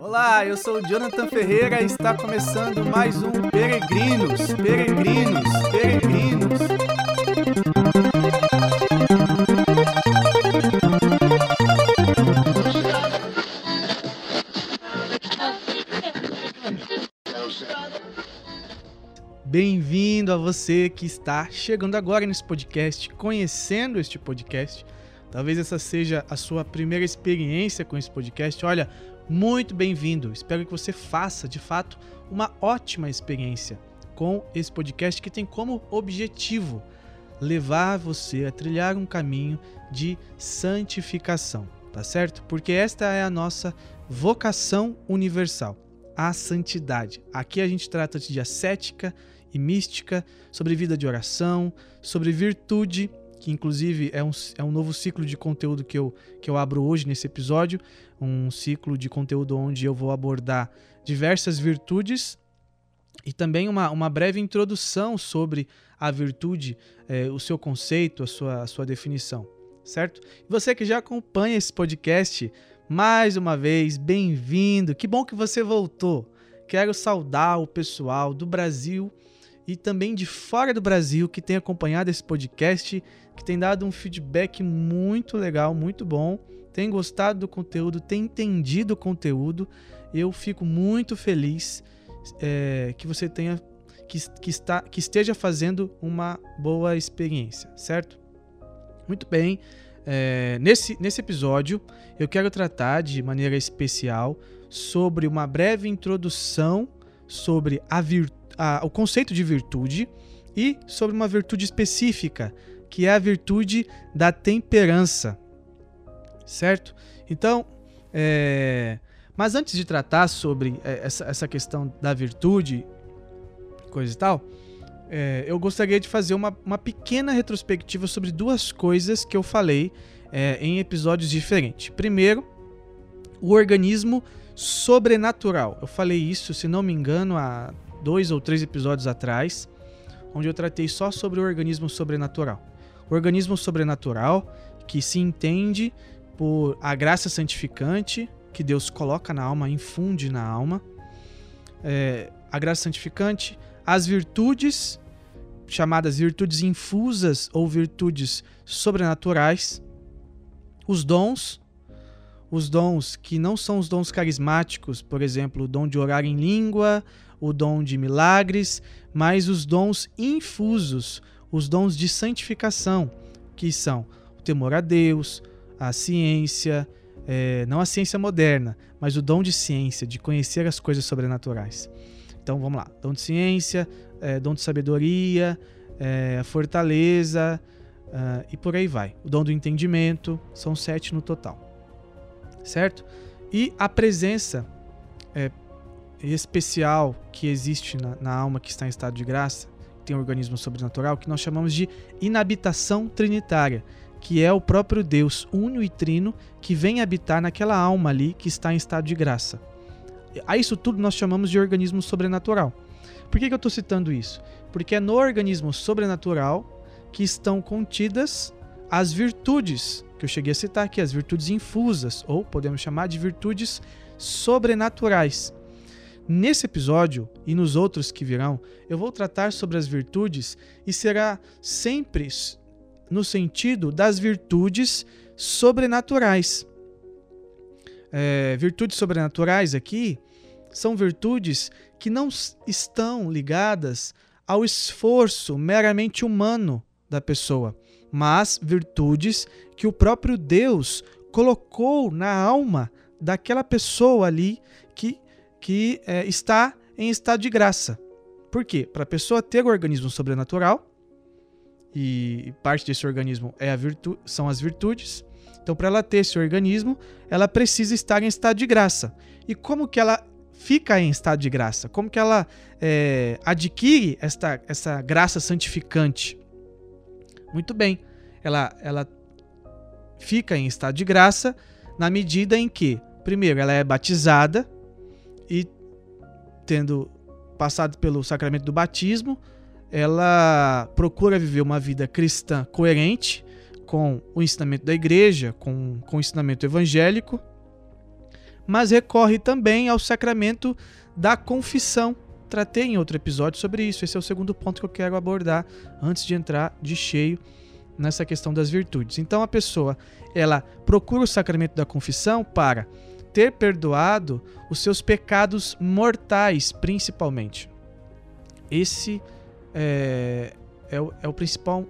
Olá, eu sou o Jonathan Ferreira e está começando mais um Peregrinos, Peregrinos, Peregrinos. Bem-vindo a você que está chegando agora nesse podcast, conhecendo este podcast. Talvez essa seja a sua primeira experiência com esse podcast. Olha, muito bem-vindo. Espero que você faça, de fato, uma ótima experiência com esse podcast que tem como objetivo levar você a trilhar um caminho de santificação, tá certo? Porque esta é a nossa vocação universal, a santidade. Aqui a gente trata de ascética e mística, sobre vida de oração, sobre virtude que inclusive é um, é um novo ciclo de conteúdo que eu, que eu abro hoje nesse episódio, um ciclo de conteúdo onde eu vou abordar diversas virtudes e também uma, uma breve introdução sobre a virtude, é, o seu conceito, a sua, a sua definição, certo? Você que já acompanha esse podcast, mais uma vez, bem-vindo, que bom que você voltou. Quero saudar o pessoal do Brasil e também de fora do Brasil que tem acompanhado esse podcast, que tem dado um feedback muito legal, muito bom, tem gostado do conteúdo, tem entendido o conteúdo. Eu fico muito feliz é, que você tenha que, que, está, que esteja fazendo uma boa experiência, certo? Muito bem. É, nesse, nesse episódio, eu quero tratar de maneira especial sobre uma breve introdução sobre a virtude a, o conceito de virtude e sobre uma virtude específica, que é a virtude da temperança. Certo? Então, é... mas antes de tratar sobre é, essa, essa questão da virtude, coisa e tal, é, eu gostaria de fazer uma, uma pequena retrospectiva sobre duas coisas que eu falei é, em episódios diferentes. Primeiro, o organismo sobrenatural. Eu falei isso, se não me engano, há dois ou três episódios atrás, onde eu tratei só sobre o organismo sobrenatural. O organismo sobrenatural que se entende por a graça santificante que Deus coloca na alma, infunde na alma, é, a graça santificante, as virtudes chamadas virtudes infusas ou virtudes sobrenaturais, os dons, os dons que não são os dons carismáticos, por exemplo, o dom de orar em língua, o dom de milagres, mas os dons infusos, os dons de santificação, que são o temor a Deus, a ciência, é, não a ciência moderna, mas o dom de ciência, de conhecer as coisas sobrenaturais. Então vamos lá: dom de ciência, é, dom de sabedoria, é, fortaleza uh, e por aí vai. O dom do entendimento, são sete no total. Certo? E a presença é, especial que existe na, na, alma que está em estado de graça, tem um organismo sobrenatural, que nós chamamos de inabitação trinitária, que é o próprio Deus único e trino que vem habitar naquela alma ali que está em estado de graça. A isso tudo nós chamamos de organismo sobrenatural. Por que, que eu estou citando isso? Porque é no organismo sobrenatural que estão contidas as virtudes que eu cheguei a citar aqui, as virtudes infusas, ou podemos chamar de virtudes sobrenaturais. Nesse episódio e nos outros que virão, eu vou tratar sobre as virtudes e será sempre no sentido das virtudes sobrenaturais. É, virtudes sobrenaturais aqui são virtudes que não estão ligadas ao esforço meramente humano da pessoa, mas virtudes que o próprio Deus colocou na alma daquela pessoa ali que que é, está em estado de graça. Por quê? Para a pessoa ter o organismo sobrenatural, e parte desse organismo é virtu são as virtudes. Então, para ela ter esse organismo, ela precisa estar em estado de graça. E como que ela fica em estado de graça? Como que ela é, adquire esta, essa graça santificante? Muito bem, ela, ela fica em estado de graça na medida em que, primeiro, ela é batizada, e tendo passado pelo sacramento do batismo, ela procura viver uma vida cristã coerente com o ensinamento da igreja, com, com o ensinamento evangélico, mas recorre também ao sacramento da confissão. Tratei em outro episódio sobre isso. Esse é o segundo ponto que eu quero abordar antes de entrar de cheio nessa questão das virtudes. Então a pessoa, ela procura o sacramento da confissão para ter perdoado os seus pecados mortais, principalmente. Esse é, é, o, é o principal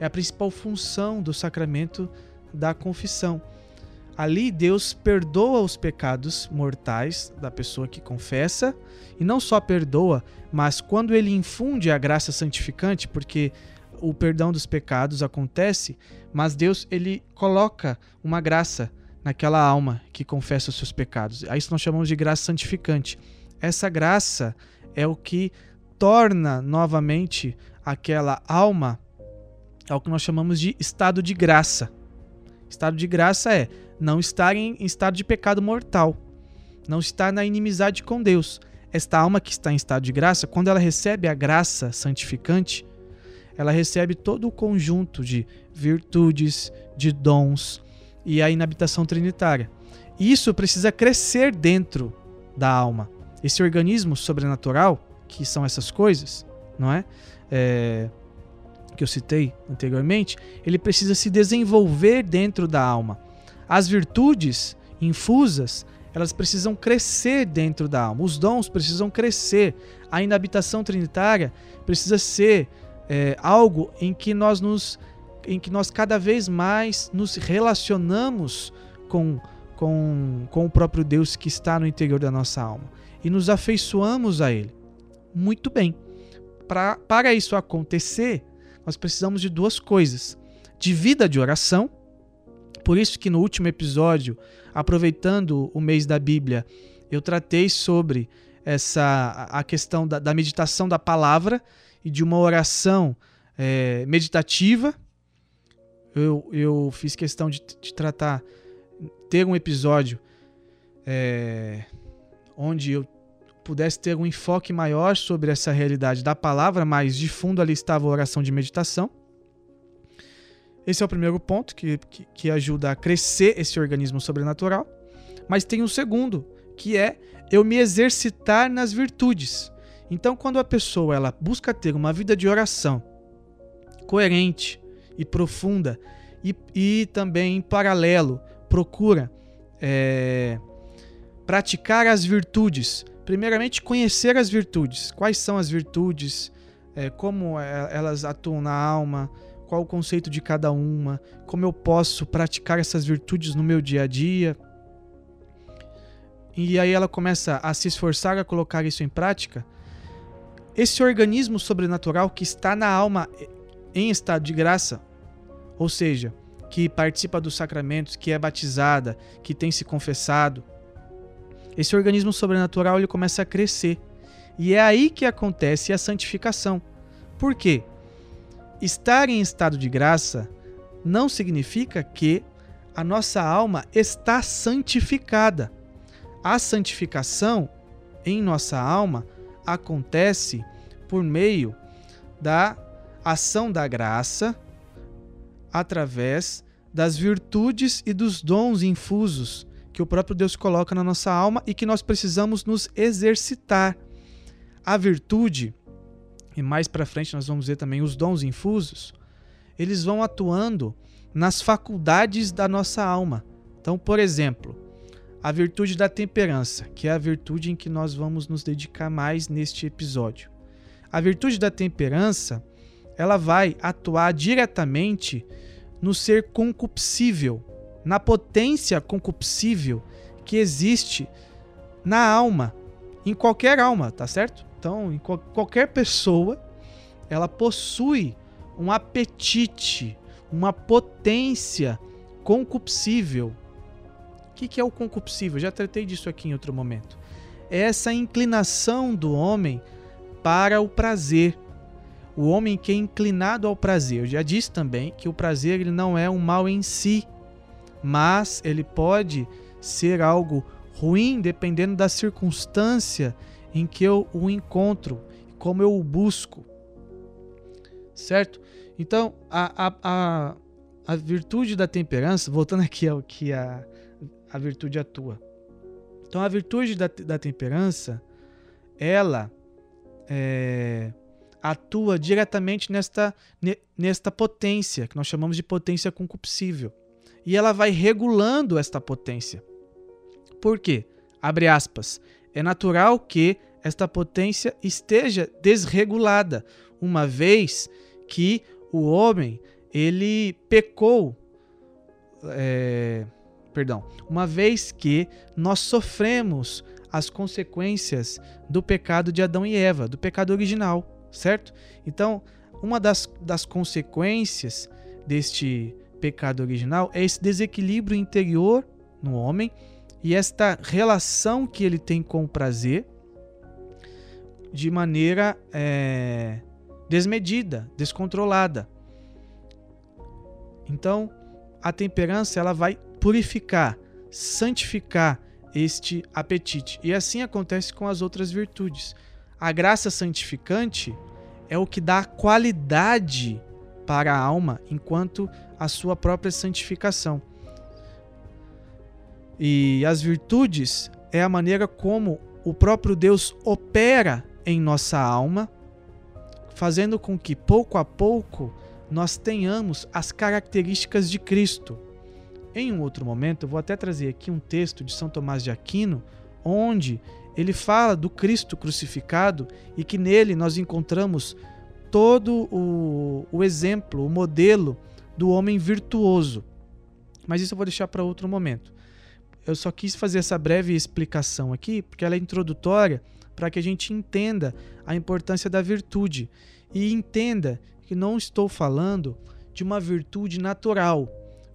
é a principal função do sacramento da confissão. Ali Deus perdoa os pecados mortais da pessoa que confessa, e não só perdoa, mas quando ele infunde a graça santificante, porque o perdão dos pecados acontece, mas Deus ele coloca uma graça naquela alma que confessa os seus pecados. A isso nós chamamos de graça santificante. Essa graça é o que torna novamente aquela alma é o que nós chamamos de estado de graça. Estado de graça é não estar em estado de pecado mortal, não estar na inimizade com Deus. Esta alma que está em estado de graça, quando ela recebe a graça santificante, ela recebe todo o conjunto de virtudes, de dons e a inabitação trinitária. Isso precisa crescer dentro da alma. Esse organismo sobrenatural, que são essas coisas, não é? é que eu citei anteriormente, ele precisa se desenvolver dentro da alma. As virtudes infusas, elas precisam crescer dentro da alma. Os dons precisam crescer. A inabitação trinitária precisa ser é, algo em que nós nos em que nós cada vez mais nos relacionamos com, com, com o próprio Deus que está no interior da nossa alma e nos afeiçoamos a Ele. Muito bem. Pra, para isso acontecer, nós precisamos de duas coisas: de vida de oração. Por isso que no último episódio, aproveitando o mês da Bíblia, eu tratei sobre essa a questão da, da meditação da palavra e de uma oração é, meditativa. Eu, eu fiz questão de, de tratar, ter um episódio é, onde eu pudesse ter um enfoque maior sobre essa realidade da palavra, mas de fundo ali estava a oração de meditação. Esse é o primeiro ponto que, que, que ajuda a crescer esse organismo sobrenatural. Mas tem um segundo, que é eu me exercitar nas virtudes. Então, quando a pessoa ela busca ter uma vida de oração coerente e profunda, e, e também em paralelo procura é, praticar as virtudes primeiramente, conhecer as virtudes. Quais são as virtudes? É, como é, elas atuam na alma? Qual o conceito de cada uma? Como eu posso praticar essas virtudes no meu dia a dia? E aí ela começa a se esforçar a colocar isso em prática. Esse organismo sobrenatural que está na alma em estado de graça, ou seja, que participa dos sacramentos, que é batizada, que tem se confessado, esse organismo sobrenatural ele começa a crescer. E é aí que acontece a santificação. Por quê? Estar em estado de graça não significa que a nossa alma está santificada. A santificação em nossa alma acontece por meio da ação da graça através das virtudes e dos dons infusos que o próprio Deus coloca na nossa alma e que nós precisamos nos exercitar. A virtude, e mais para frente nós vamos ver também os dons infusos, eles vão atuando nas faculdades da nossa alma. Então, por exemplo, a virtude da temperança, que é a virtude em que nós vamos nos dedicar mais neste episódio. A virtude da temperança, ela vai atuar diretamente no ser concupiscível, na potência concupiscível que existe na alma, em qualquer alma, tá certo? Então, em qual, qualquer pessoa, ela possui um apetite, uma potência concupiscível. O que, que é o concupiscível? Já tratei disso aqui em outro momento. É essa inclinação do homem para o prazer. O homem que é inclinado ao prazer. Eu já disse também que o prazer ele não é um mal em si, mas ele pode ser algo ruim dependendo da circunstância em que eu o encontro, como eu o busco. Certo? Então, a, a, a, a virtude da temperança, voltando aqui ao que a, a virtude atua. Então a virtude da, da temperança, ela é, atua diretamente nesta, nesta potência, que nós chamamos de potência concupiscível. E ela vai regulando esta potência. Por quê? Abre aspas. É natural que esta potência esteja desregulada, uma vez que o homem ele pecou, é, perdão, uma vez que nós sofremos as consequências do pecado de Adão e Eva, do pecado original, certo? Então, uma das, das consequências deste pecado original é esse desequilíbrio interior no homem e esta relação que ele tem com o prazer de maneira é, desmedida, descontrolada. Então, a temperança ela vai purificar, santificar este apetite. E assim acontece com as outras virtudes. A graça santificante é o que dá qualidade para a alma, enquanto a sua própria santificação. E as virtudes é a maneira como o próprio Deus opera em nossa alma, fazendo com que pouco a pouco nós tenhamos as características de Cristo. Em um outro momento, eu vou até trazer aqui um texto de São Tomás de Aquino, onde ele fala do Cristo crucificado e que nele nós encontramos todo o, o exemplo, o modelo do homem virtuoso. Mas isso eu vou deixar para outro momento. Eu só quis fazer essa breve explicação aqui, porque ela é introdutória para que a gente entenda a importância da virtude e entenda que não estou falando de uma virtude natural,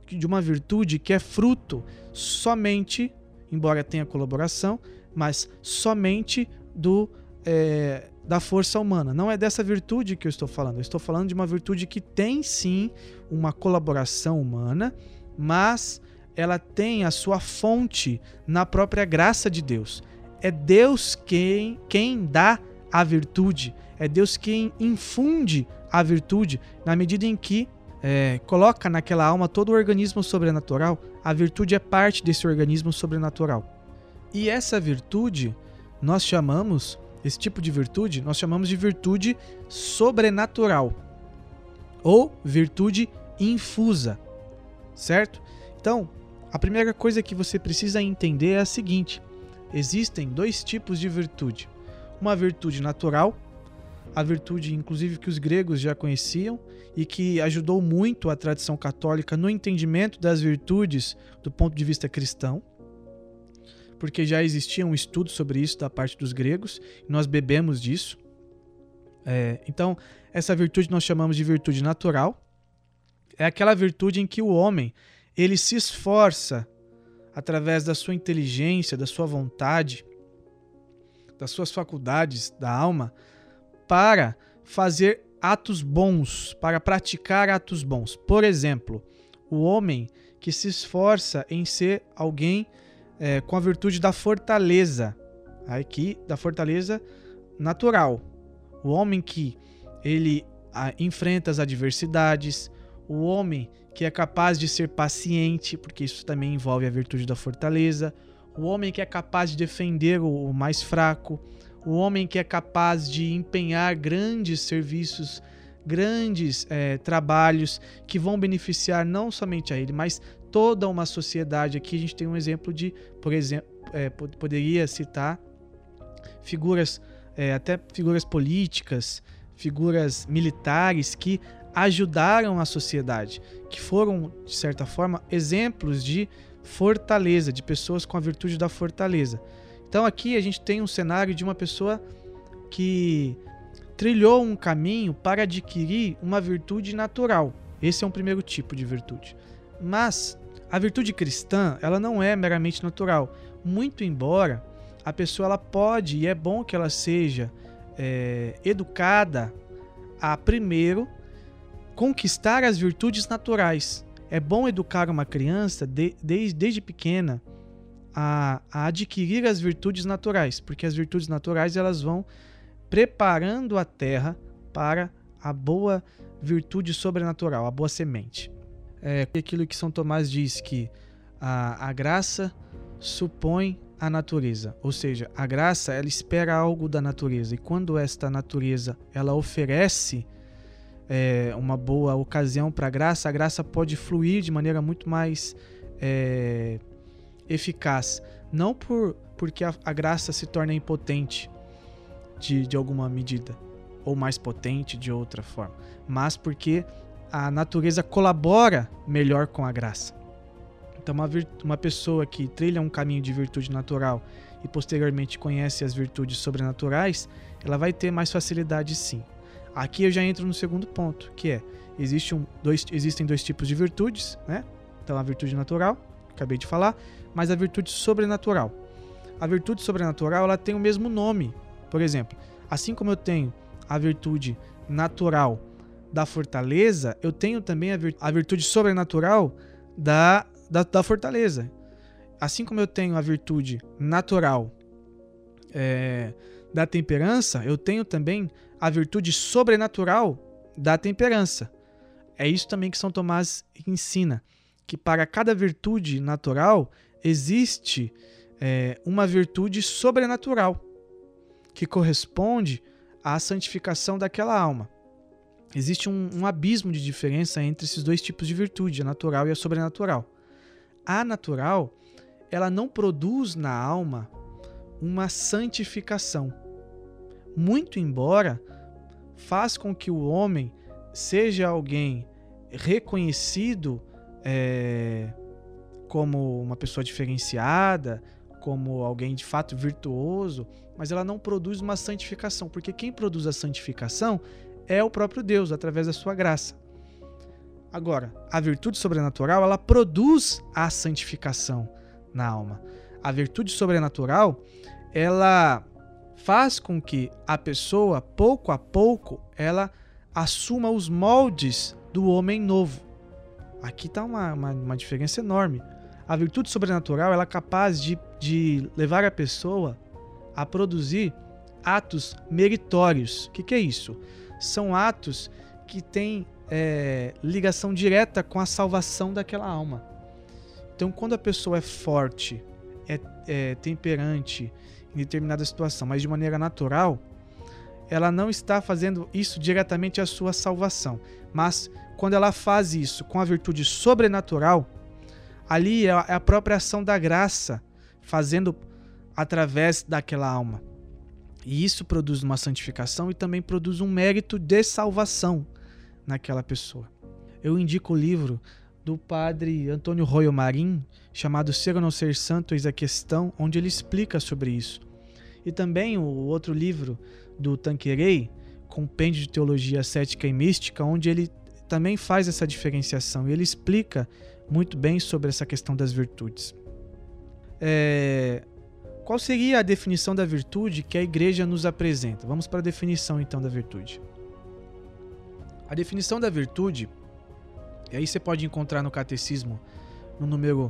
de uma virtude que é fruto somente, embora tenha colaboração, mas somente do é, da força humana. Não é dessa virtude que eu estou falando. Eu estou falando de uma virtude que tem sim uma colaboração humana, mas ela tem a sua fonte na própria graça de Deus. É Deus quem, quem dá a virtude, é Deus quem infunde a virtude na medida em que é, coloca naquela alma todo o organismo sobrenatural, a virtude é parte desse organismo sobrenatural. E essa virtude nós chamamos, esse tipo de virtude, nós chamamos de virtude sobrenatural ou virtude infusa, certo? Então, a primeira coisa que você precisa entender é a seguinte: existem dois tipos de virtude. Uma virtude natural, a virtude inclusive que os gregos já conheciam e que ajudou muito a tradição católica no entendimento das virtudes do ponto de vista cristão, porque já existia um estudo sobre isso da parte dos gregos, e nós bebemos disso. É, então, essa virtude nós chamamos de virtude natural. É aquela virtude em que o homem ele se esforça através da sua inteligência, da sua vontade, das suas faculdades da alma, para fazer atos bons, para praticar atos bons. Por exemplo, o homem que se esforça em ser alguém é, com a virtude da fortaleza, aqui da fortaleza natural. O homem que ele a, enfrenta as adversidades, o homem que é capaz de ser paciente, porque isso também envolve a virtude da fortaleza, o homem que é capaz de defender o mais fraco, o homem que é capaz de empenhar grandes serviços, grandes é, trabalhos que vão beneficiar não somente a ele, mas toda uma sociedade. Aqui a gente tem um exemplo de, por exemplo, é, poderia citar figuras, é, até figuras políticas, figuras militares que ajudaram a sociedade, que foram, de certa forma, exemplos de fortaleza, de pessoas com a virtude da fortaleza. Então aqui a gente tem um cenário de uma pessoa que trilhou um caminho para adquirir uma virtude natural. Esse é um primeiro tipo de virtude. Mas a virtude cristã, ela não é meramente natural. Muito embora a pessoa ela pode e é bom que ela seja é, educada a primeiro conquistar as virtudes naturais. É bom educar uma criança de, desde, desde pequena a, a, adquirir as virtudes naturais, porque as virtudes naturais elas vão preparando a terra para a boa virtude sobrenatural, a boa semente. É aquilo que São Tomás diz que a, a graça supõe a natureza, ou seja, a graça ela espera algo da natureza. E quando esta natureza ela oferece é, uma boa ocasião para a graça, a graça pode fluir de maneira muito mais é, eficaz, não por porque a, a, graça se torna impotente de, de alguma medida ou mais potente de outra forma, mas porque a natureza colabora melhor com a graça. Então, uma, uma pessoa que trilha um caminho de virtude natural e posteriormente conhece as virtudes sobrenaturais, ela vai ter mais facilidade sim. Aqui eu já entro no segundo ponto, que é existe um, dois, existem dois tipos de virtudes, né? Então a virtude natural, acabei de falar, mas a virtude sobrenatural. A virtude sobrenatural ela tem o mesmo nome. Por exemplo, assim como eu tenho a virtude natural da fortaleza, eu tenho também a, virtude sobrenatural da da, da fortaleza. Assim como eu tenho a virtude natural é, da temperança, eu tenho também a virtude sobrenatural da temperança. É isso também que São Tomás ensina, que para cada virtude natural existe é, uma virtude sobrenatural, que corresponde à santificação daquela alma. Existe um, um abismo de diferença entre esses dois tipos de virtude, a natural e a sobrenatural a natural, ela não produz na alma uma santificação. Muito embora faz com que o homem seja alguém reconhecido é, como uma pessoa diferenciada, como alguém de fato virtuoso, mas ela não produz uma santificação, porque quem produz a santificação é o próprio Deus, através da sua graça. Agora, a virtude sobrenatural, ela produz a santificação na alma. A virtude sobrenatural, ela faz com que a pessoa, pouco a pouco, ela assuma os moldes do homem novo. Aqui está uma, uma, uma, diferença enorme. A virtude sobrenatural ela é capaz de, de levar a pessoa a produzir atos meritórios. O que, que é isso? São atos que têm é, ligação direta com a salvação daquela alma. Então, quando a pessoa é forte, é, é temperante em determinada situação, mas de maneira natural, ela não está fazendo isso diretamente a sua salvação. Mas quando ela faz isso com a virtude sobrenatural, ali é a própria ação da graça fazendo através daquela alma. E isso produz uma santificação e também produz um mérito de salvação naquela pessoa. Eu indico o livro do padre Antônio Royo Marim, chamado Ser ou Não Ser Santo, Eis a Questão, onde ele explica sobre isso. E também o outro livro do Tanquerei, Compêndio de Teologia Cética e Mística, onde ele também faz essa diferenciação e ele explica muito bem sobre essa questão das virtudes. É... Qual seria a definição da virtude que a igreja nos apresenta? Vamos para a definição então da virtude. A definição da virtude, e aí você pode encontrar no catecismo, no número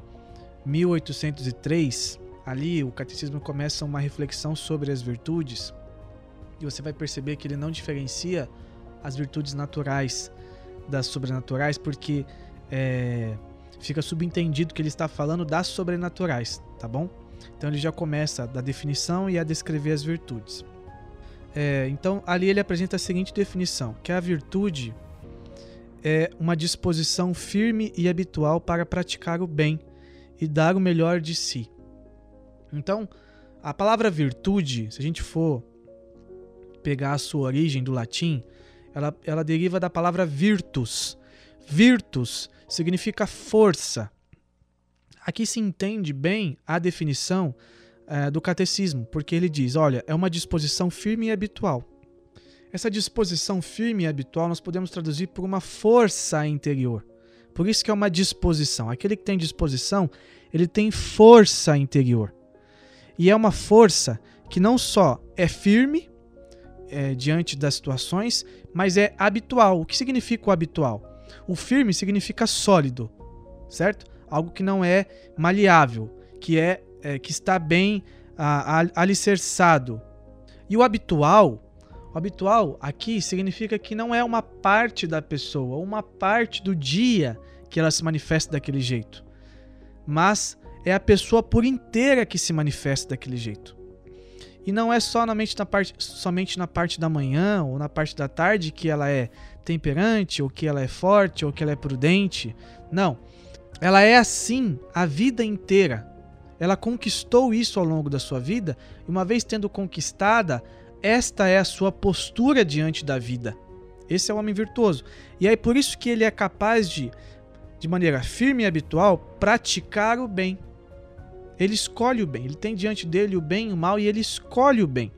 1803, ali o catecismo começa uma reflexão sobre as virtudes, e você vai perceber que ele não diferencia as virtudes naturais das sobrenaturais, porque é, fica subentendido que ele está falando das sobrenaturais, tá bom? Então ele já começa da definição e a descrever as virtudes. É, então, ali ele apresenta a seguinte definição: que a virtude é uma disposição firme e habitual para praticar o bem e dar o melhor de si. Então, a palavra virtude, se a gente for pegar a sua origem do latim, ela, ela deriva da palavra virtus. Virtus significa força. Aqui se entende bem a definição é, do catecismo, porque ele diz: olha, é uma disposição firme e habitual. Essa disposição firme e habitual nós podemos traduzir por uma força interior. Por isso que é uma disposição. Aquele que tem disposição, ele tem força interior. E é uma força que não só é firme é, diante das situações, mas é habitual. O que significa o habitual? O firme significa sólido, certo? Algo que não é maleável, que é é, que está bem a, a, alicerçado. E o habitual, o habitual aqui significa que não é uma parte da pessoa, uma parte do dia que ela se manifesta daquele jeito, mas é a pessoa por inteira que se manifesta daquele jeito. E não é só na na parte, somente na parte da manhã ou na parte da tarde que ela é temperante, ou que ela é forte, ou que ela é prudente. Não. Ela é assim a vida inteira. Ela conquistou isso ao longo da sua vida, e uma vez tendo conquistada, esta é a sua postura diante da vida. Esse é o homem virtuoso. E é por isso que ele é capaz de, de maneira firme e habitual, praticar o bem. Ele escolhe o bem, ele tem diante dele o bem e o mal e ele escolhe o bem.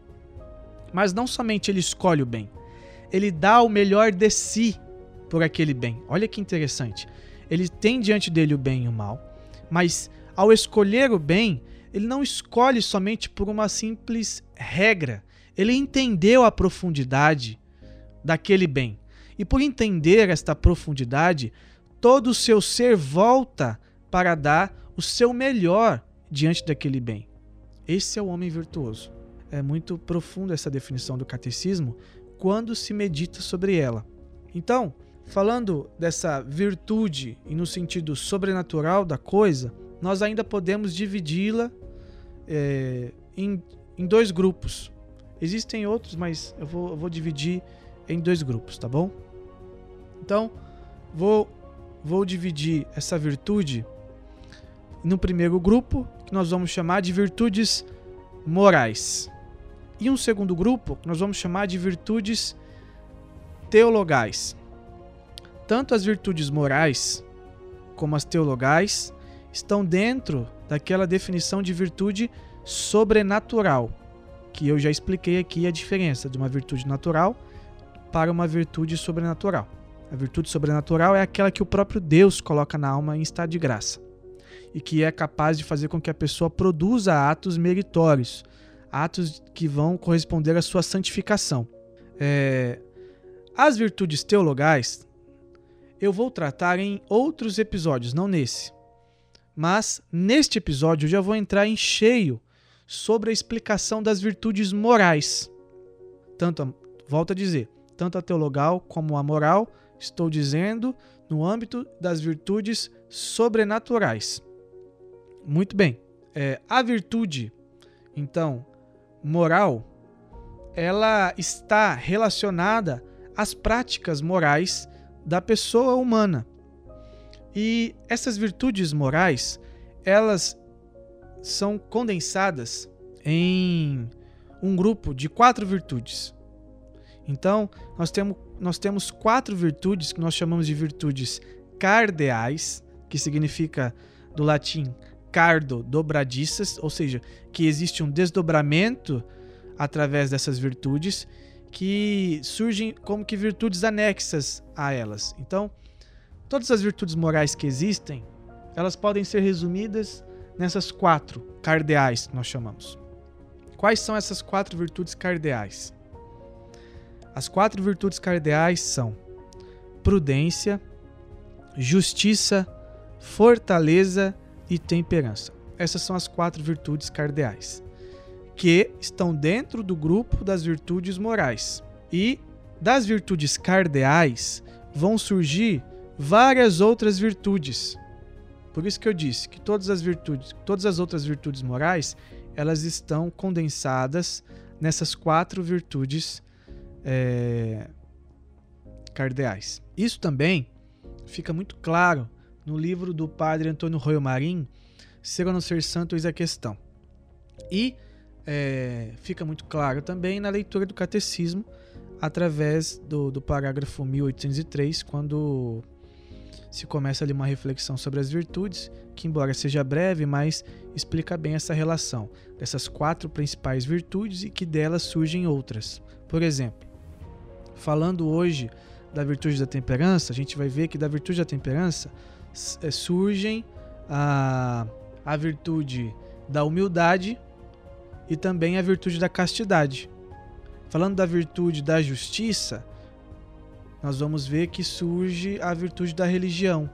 Mas não somente ele escolhe o bem, ele dá o melhor de si por aquele bem. Olha que interessante. Ele tem diante dele o bem e o mal, mas ao escolher o bem, ele não escolhe somente por uma simples regra. Ele entendeu a profundidade daquele bem. E por entender esta profundidade, todo o seu ser volta para dar o seu melhor diante daquele bem. Esse é o homem virtuoso. É muito profunda essa definição do catecismo quando se medita sobre ela. Então, falando dessa virtude e no sentido sobrenatural da coisa, nós ainda podemos dividi-la é, em, em dois grupos. Existem outros, mas eu vou, eu vou dividir em dois grupos, tá bom? Então, vou, vou dividir essa virtude no primeiro grupo, que nós vamos chamar de virtudes morais. E um segundo grupo, que nós vamos chamar de virtudes teologais. Tanto as virtudes morais como as teologais estão dentro daquela definição de virtude sobrenatural, que eu já expliquei aqui a diferença de uma virtude natural para uma virtude sobrenatural. A virtude sobrenatural é aquela que o próprio Deus coloca na alma em estado de graça e que é capaz de fazer com que a pessoa produza atos meritórios, atos que vão corresponder à sua santificação. É... As virtudes teologais eu vou tratar em outros episódios, não nesse. Mas neste episódio eu já vou entrar em cheio sobre a explicação das virtudes morais. Tanto, a, volto a dizer, tanto a teologal como a moral, estou dizendo no âmbito das virtudes sobrenaturais. Muito bem. É, a virtude, então, moral, ela está relacionada às práticas morais da pessoa humana. E essas virtudes morais, elas são condensadas em um grupo de quatro virtudes. Então, nós temos, nós temos quatro virtudes que nós chamamos de virtudes cardeais, que significa do latim cardo dobradiças, ou seja, que existe um desdobramento através dessas virtudes que surgem como que virtudes anexas a elas. Então, todas as virtudes morais que existem, elas podem ser resumidas nessas quatro cardeais que nós chamamos. Quais são essas quatro virtudes cardeais? As quatro virtudes cardeais são prudência, justiça, fortaleza e temperança. Essas são as quatro virtudes cardeais, que estão dentro do grupo das virtudes morais. E das virtudes cardeais vão surgir várias outras virtudes. Por isso que eu disse que todas as virtudes, todas as outras virtudes morais, elas estão condensadas nessas quatro virtudes é, cardeais. Isso também fica muito claro no livro do padre Antônio Royo Marim, Ser ou não ser santo, eis a questão. E é, fica muito claro também na leitura do catecismo, através do, do parágrafo 1803, quando se começa ali uma reflexão sobre as virtudes, que embora seja breve, mas explica bem essa relação dessas quatro principais virtudes e que delas surgem outras. Por exemplo, falando hoje da virtude da temperança, a gente vai ver que da virtude da temperança é, surgem a, a virtude da humildade e também a virtude da castidade. Falando da virtude da justiça, nós vamos ver que surge a virtude da religião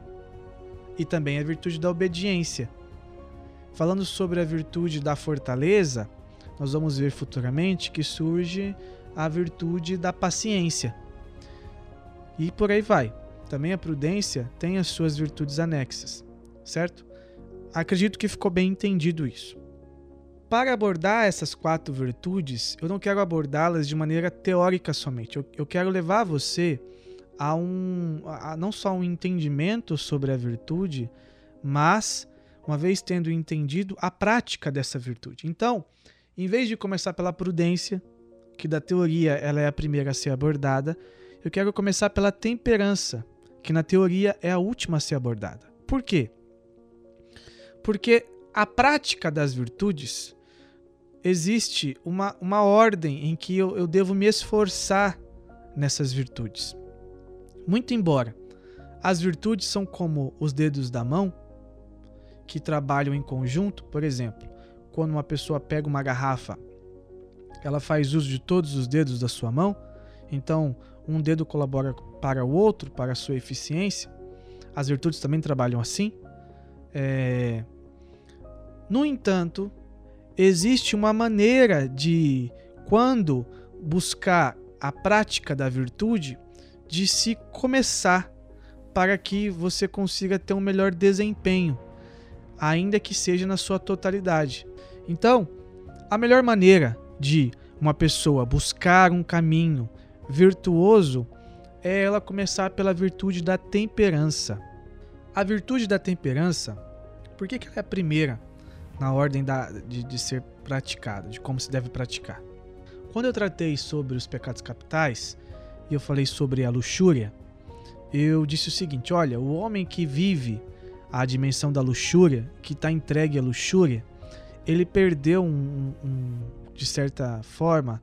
e também a virtude da obediência. Falando sobre a virtude da fortaleza, nós vamos ver futuramente que surge a virtude da paciência. E por aí vai. Também a prudência tem as suas virtudes anexas, certo? acredito que ficou bem entendido isso. Para abordar essas quatro virtudes, eu não quero abordá-las de maneira teórica somente. Eu, eu quero levar você a um, a não só um entendimento sobre a virtude, mas, uma vez tendo entendido, a prática dessa virtude. Então, em vez de começar pela prudência, que da teoria ela é a primeira a ser abordada, eu quero começar pela temperança, que na teoria é a última a ser abordada. Por quê? Porque a prática das virtudes existe uma, uma ordem em que eu, eu devo me esforçar nessas virtudes. Muito embora as virtudes são como os dedos da mão, que trabalham em conjunto, por exemplo, quando uma pessoa pega uma garrafa, ela faz uso de todos os dedos da sua mão, então um dedo colabora para o outro, para a sua eficiência. As virtudes também trabalham assim. É... No entanto, existe uma maneira de, quando buscar a prática da virtude, de se começar para que você consiga ter um melhor desempenho, ainda que seja na sua totalidade. Então, a melhor maneira de uma pessoa buscar um caminho virtuoso é ela começar pela virtude da temperança. A virtude da temperança, por que, que ela é a primeira na ordem da, de, de ser praticada, de como se deve praticar? Quando eu tratei sobre os pecados capitais e eu falei sobre a luxúria, eu disse o seguinte: olha, o homem que vive a dimensão da luxúria, que está entregue à luxúria, ele perdeu um, um, de certa forma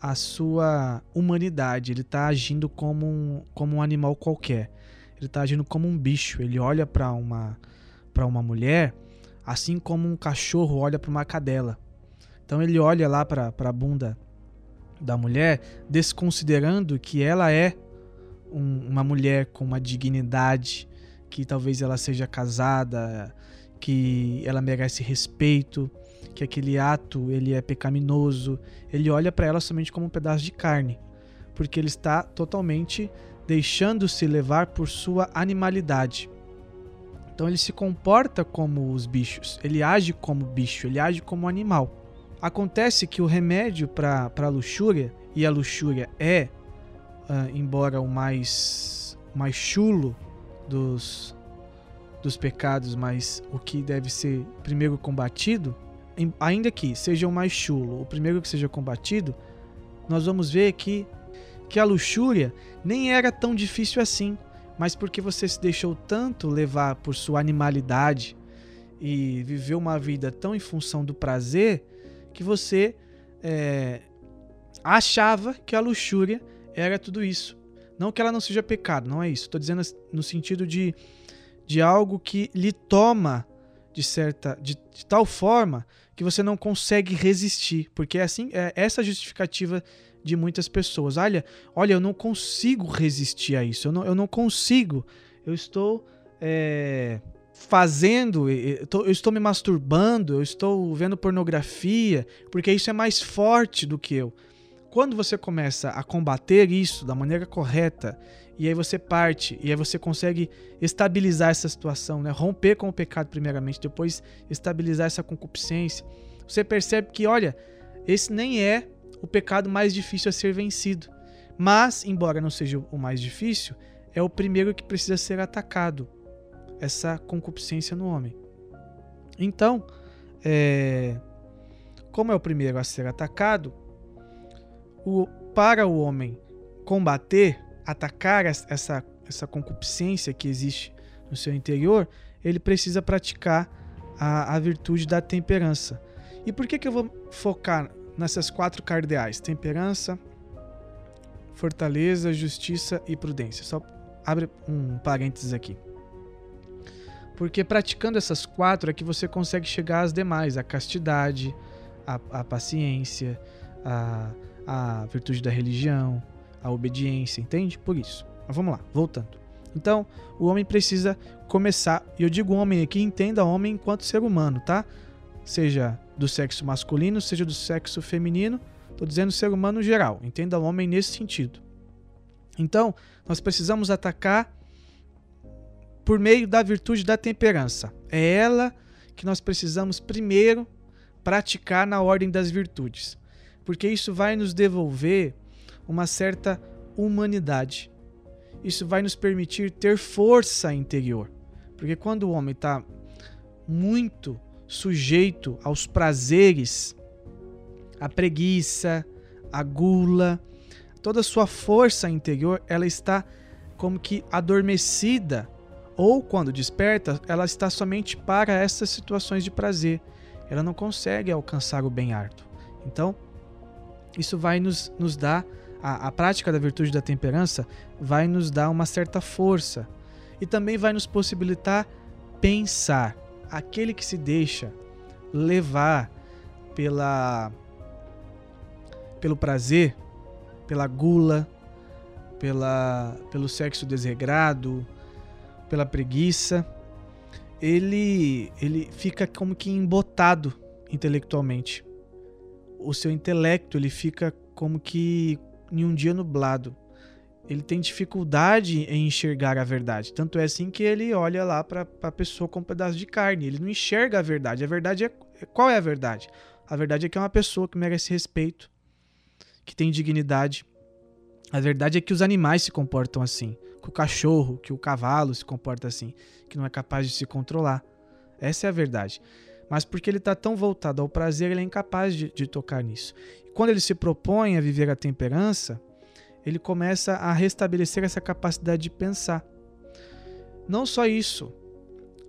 a sua humanidade. Ele está agindo como um, como um animal qualquer. Ele está agindo como um bicho. Ele olha para uma para uma mulher assim como um cachorro olha para uma cadela. Então ele olha lá para a bunda da mulher, desconsiderando que ela é um, uma mulher com uma dignidade, que talvez ela seja casada, que ela merece respeito, que aquele ato ele é pecaminoso, ele olha para ela somente como um pedaço de carne, porque ele está totalmente deixando-se levar por sua animalidade. Então ele se comporta como os bichos, ele age como bicho, ele age como animal. Acontece que o remédio para a luxúria, e a luxúria é, uh, embora o mais, mais chulo dos, dos pecados, mas o que deve ser primeiro combatido, ainda que seja o mais chulo, o primeiro que seja combatido, nós vamos ver que, que a luxúria nem era tão difícil assim, mas porque você se deixou tanto levar por sua animalidade e viveu uma vida tão em função do prazer que você é, achava que a luxúria era tudo isso. Não que ela não seja pecado, não é isso. Estou dizendo no sentido de, de algo que lhe toma de certa de, de tal forma que você não consegue resistir, porque é assim, é essa justificativa de muitas pessoas. Olha, olha, eu não consigo resistir a isso. Eu não, eu não consigo. Eu estou é, fazendo, eu, eu estou me masturbando, eu estou vendo pornografia, porque isso é mais forte do que eu. Quando você começa a combater isso da maneira correta e aí você parte, e aí você consegue estabilizar essa situação, né? Romper com o pecado primeiramente, depois estabilizar essa concupiscência. Você percebe que, olha, esse nem é o pecado mais difícil a ser vencido. Mas, embora não seja o mais difícil, é o primeiro que precisa ser atacado. Essa concupiscência no homem. Então, é, como é o primeiro a ser atacado, o, para o homem combater atacar essa, essa concupiscência que existe no seu interior, ele precisa praticar a, a virtude da temperança. E por que, que eu vou focar nessas quatro cardeais? Temperança, fortaleza, justiça e prudência. Só abre um parênteses aqui. Porque praticando essas quatro é que você consegue chegar às demais: a castidade, a, a paciência, a, a virtude da religião, a obediência, entende? Por isso. Mas vamos lá, voltando. Então, o homem precisa começar, e eu digo homem aqui, entenda homem enquanto ser humano, tá? Seja do sexo masculino, seja do sexo feminino, estou dizendo ser humano geral, entenda o homem nesse sentido. Então, nós precisamos atacar por meio da virtude da temperança. É ela que nós precisamos primeiro praticar na ordem das virtudes, porque isso vai nos devolver uma certa humanidade. Isso vai nos permitir ter força interior, porque quando o homem está muito sujeito aos prazeres, à preguiça, à gula, toda a sua força interior, ela está como que adormecida, ou quando desperta, ela está somente para essas situações de prazer. Ela não consegue alcançar o bem árduo. Então, isso vai nos, nos dar, a, a prática da virtude da temperança vai nos dar uma certa força e também vai nos possibilitar pensar. Aquele que se deixa levar pela pelo prazer, pela gula, pela, pelo sexo desregrado, pela preguiça, ele, ele fica como que embotado intelectualmente. O seu intelecto ele fica como que em um dia nublado. Ele tem dificuldade em enxergar a verdade. Tanto é assim que ele olha lá para a pessoa com um pedaço de carne. Ele não enxerga a verdade. A verdade é. Qual é a verdade? A verdade é que é uma pessoa que merece respeito, que tem dignidade. A verdade é que os animais se comportam assim, que o cachorro, que o cavalo se comporta assim, que não é capaz de se controlar. Essa é a verdade. Mas porque ele está tão voltado ao prazer, ele é incapaz de, de tocar nisso. E quando ele se propõe a viver a temperança, ele começa a restabelecer essa capacidade de pensar. Não só isso,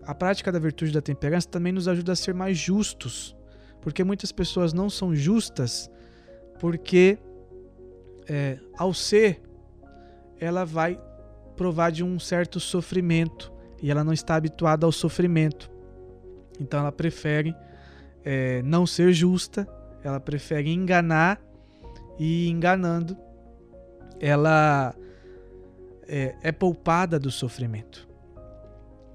a prática da virtude da temperança também nos ajuda a ser mais justos, porque muitas pessoas não são justas porque é, ao ser, ela vai provar de um certo sofrimento e ela não está habituada ao sofrimento. Então ela prefere é, não ser justa, ela prefere enganar e enganando ela é, é poupada do sofrimento.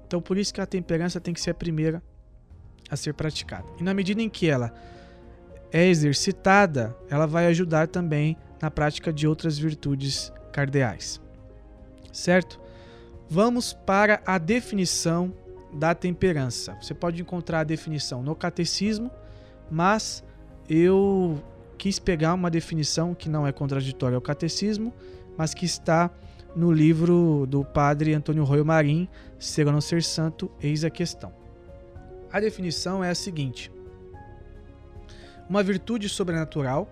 Então por isso que a temperança tem que ser a primeira a ser praticada. E na medida em que ela é exercitada, ela vai ajudar também na prática de outras virtudes cardeais. Certo? Vamos para a definição da temperança. Você pode encontrar a definição no catecismo, mas eu quis pegar uma definição que não é contraditória ao catecismo, mas que está no livro do padre Antônio Royo Marim, Ser ou não ser santo, eis a questão. A definição é a seguinte: uma virtude sobrenatural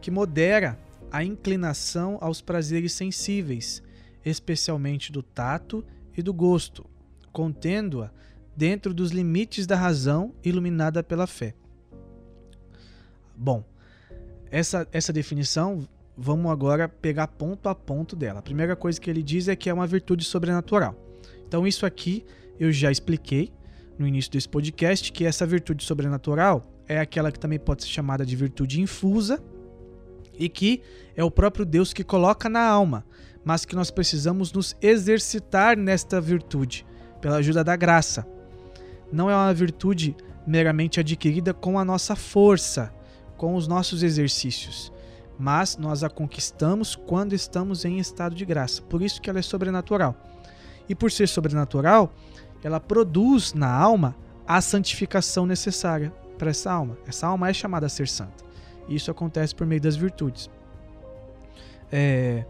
que modera a inclinação aos prazeres sensíveis, especialmente do tato e do gosto, contendo-a dentro dos limites da razão iluminada pela fé. Bom, essa, essa definição, vamos agora pegar ponto a ponto dela. A primeira coisa que ele diz é que é uma virtude sobrenatural. Então, isso aqui eu já expliquei no início desse podcast, que essa virtude sobrenatural é aquela que também pode ser chamada de virtude infusa, e que é o próprio Deus que coloca na alma, mas que nós precisamos nos exercitar nesta virtude, pela ajuda da graça. Não é uma virtude meramente adquirida com a nossa força, com os nossos exercícios, mas nós a conquistamos quando estamos em estado de graça. Por isso que ela é sobrenatural. E por ser sobrenatural, ela produz na alma a santificação necessária para essa alma. Essa alma é chamada a ser santa. E isso acontece por meio das virtudes. É,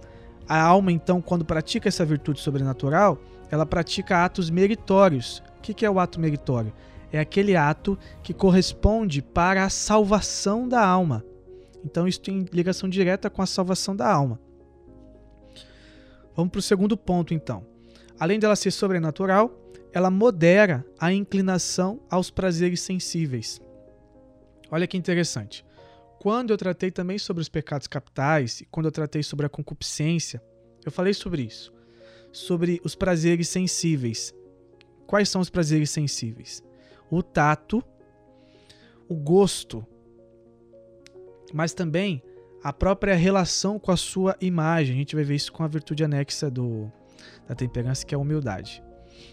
a alma, então, quando pratica essa virtude sobrenatural, ela pratica atos meritórios. O que é o ato meritório? É aquele ato que corresponde para a salvação da alma. Então, isso tem ligação direta com a salvação da alma. Vamos para o segundo ponto, então. Além dela ser sobrenatural, ela modera a inclinação aos prazeres sensíveis. Olha que interessante. Quando eu tratei também sobre os pecados capitais, e quando eu tratei sobre a concupiscência, eu falei sobre isso. Sobre os prazeres sensíveis. Quais são os prazeres sensíveis? O tato, o gosto, mas também a própria relação com a sua imagem. A gente vai ver isso com a virtude anexa do, da temperança, que é a humildade,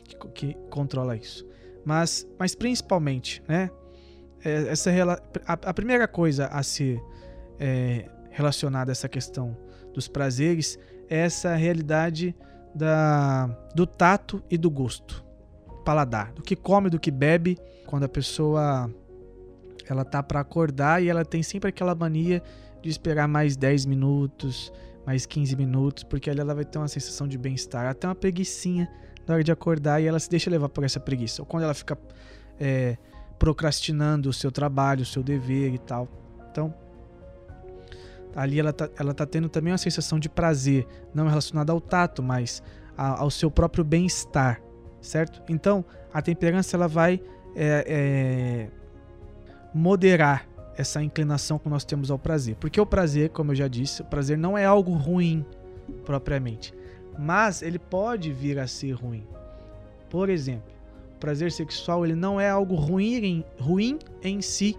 que, que controla isso. Mas, mas principalmente, né? É, essa a, a primeira coisa a ser é, relacionada a essa questão dos prazeres é essa realidade da, do tato e do gosto. Paladar, do que come, do que bebe, quando a pessoa ela tá para acordar e ela tem sempre aquela mania de esperar mais 10 minutos, mais 15 minutos, porque ali ela vai ter uma sensação de bem-estar, até uma preguiçinha na hora de acordar e ela se deixa levar por essa preguiça. Ou quando ela fica é, procrastinando o seu trabalho, o seu dever e tal. Então, ali ela tá, ela tá tendo também uma sensação de prazer, não relacionada ao tato, mas a, ao seu próprio bem-estar, certo? Então, a temperança ela vai é, é, moderar essa inclinação que nós temos ao prazer. Porque o prazer, como eu já disse, o prazer não é algo ruim propriamente, mas ele pode vir a ser ruim. Por exemplo, o prazer sexual ele não é algo ruim em, ruim em si,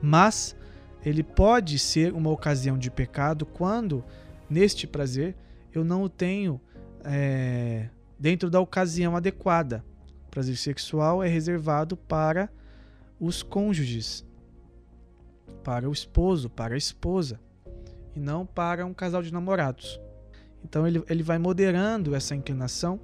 mas ele pode ser uma ocasião de pecado quando, neste prazer, eu não o tenho é, dentro da ocasião adequada. O prazer sexual é reservado para os cônjuges, para o esposo, para a esposa, e não para um casal de namorados. Então ele, ele vai moderando essa inclinação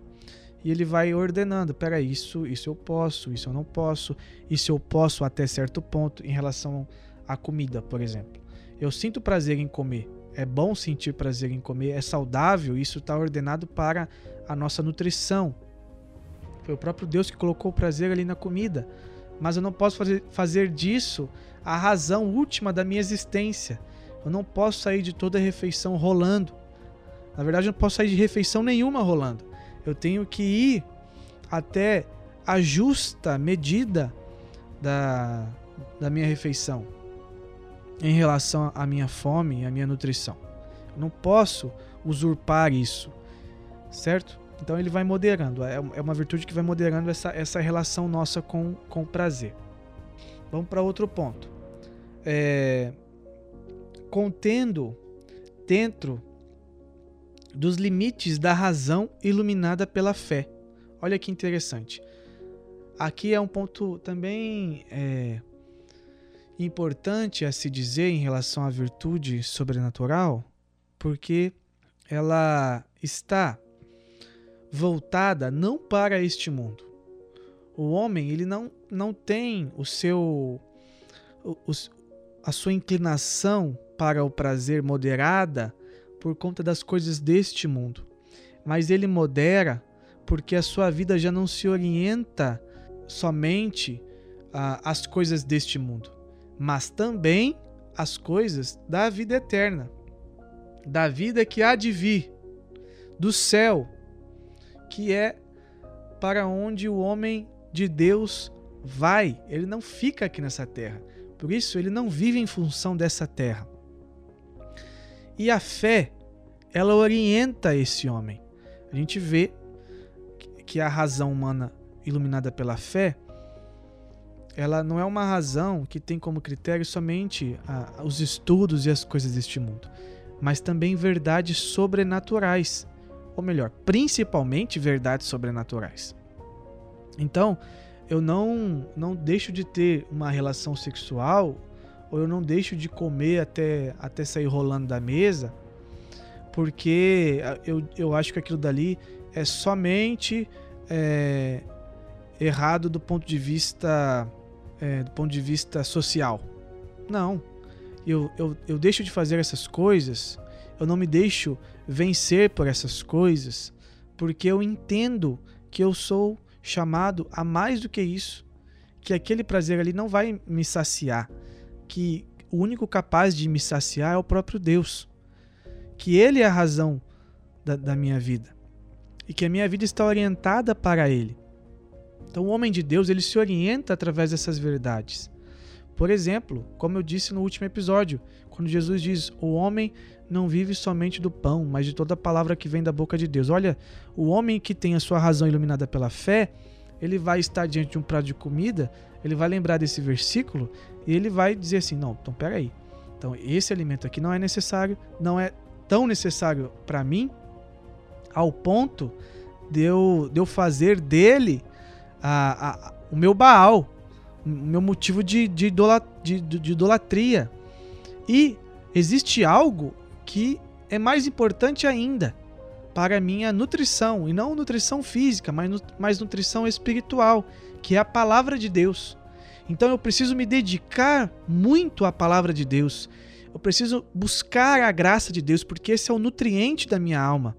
e ele vai ordenando: peraí, isso, isso eu posso, isso eu não posso, isso eu posso até certo ponto em relação a comida, por exemplo. Eu sinto prazer em comer. É bom sentir prazer em comer, é saudável, isso está ordenado para a nossa nutrição. Foi o próprio Deus que colocou o prazer ali na comida. Mas eu não posso fazer, fazer disso a razão última da minha existência. Eu não posso sair de toda a refeição rolando. Na verdade, eu não posso sair de refeição nenhuma rolando. Eu tenho que ir até a justa medida da, da minha refeição em relação à minha fome e à minha nutrição. Eu não posso usurpar isso, certo? Então ele vai moderando, é, é uma virtude que vai moderando essa, essa relação nossa com, com o prazer. Vamos para outro ponto. É, contendo dentro dos limites da razão iluminada pela fé. Olha que interessante. Aqui é um ponto também é, importante a se dizer em relação à virtude sobrenatural, porque ela está voltada não para este mundo. O homem ele não, não tem o seu o, a sua inclinação para o prazer moderada por conta das coisas deste mundo, mas ele modera porque a sua vida já não se orienta somente às coisas deste mundo mas também as coisas da vida eterna, da vida que há de vir, do céu, que é para onde o homem de Deus vai. Ele não fica aqui nessa terra. Por isso, ele não vive em função dessa terra. E a fé, ela orienta esse homem. A gente vê que a razão humana iluminada pela fé ela não é uma razão que tem como critério somente ah, os estudos e as coisas deste mundo, mas também verdades sobrenaturais, ou melhor, principalmente verdades sobrenaturais. Então, eu não não deixo de ter uma relação sexual ou eu não deixo de comer até até sair rolando da mesa, porque eu, eu acho que aquilo dali é somente é, errado do ponto de vista é, do ponto de vista social. Não. Eu, eu, eu deixo de fazer essas coisas, eu não me deixo vencer por essas coisas, porque eu entendo que eu sou chamado a mais do que isso, que aquele prazer ali não vai me saciar, que o único capaz de me saciar é o próprio Deus, que Ele é a razão da, da minha vida e que a minha vida está orientada para Ele. Então, o homem de Deus ele se orienta através dessas verdades. Por exemplo, como eu disse no último episódio, quando Jesus diz: O homem não vive somente do pão, mas de toda palavra que vem da boca de Deus. Olha, o homem que tem a sua razão iluminada pela fé, ele vai estar diante de um prato de comida, ele vai lembrar desse versículo e ele vai dizer assim: Não, então peraí. Então, esse alimento aqui não é necessário, não é tão necessário para mim, ao ponto de eu, de eu fazer dele a, a, o meu Baal, o meu motivo de, de idolatria. E existe algo que é mais importante ainda. para a minha nutrição, e não nutrição física, mas, mas nutrição espiritual, que é a palavra de Deus. Então eu preciso me dedicar muito à palavra de Deus. Eu preciso buscar a graça de Deus, porque esse é o nutriente da minha alma.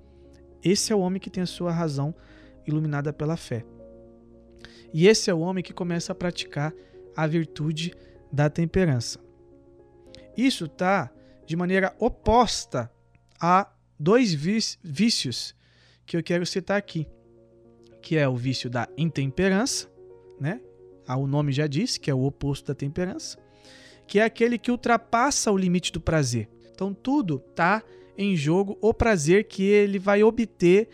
Esse é o homem que tem a sua razão iluminada pela fé. E esse é o homem que começa a praticar a virtude da temperança. Isso está de maneira oposta a dois vícios que eu quero citar aqui, que é o vício da intemperança, né? Ah, o nome já disse que é o oposto da temperança, que é aquele que ultrapassa o limite do prazer. Então tudo tá em jogo o prazer que ele vai obter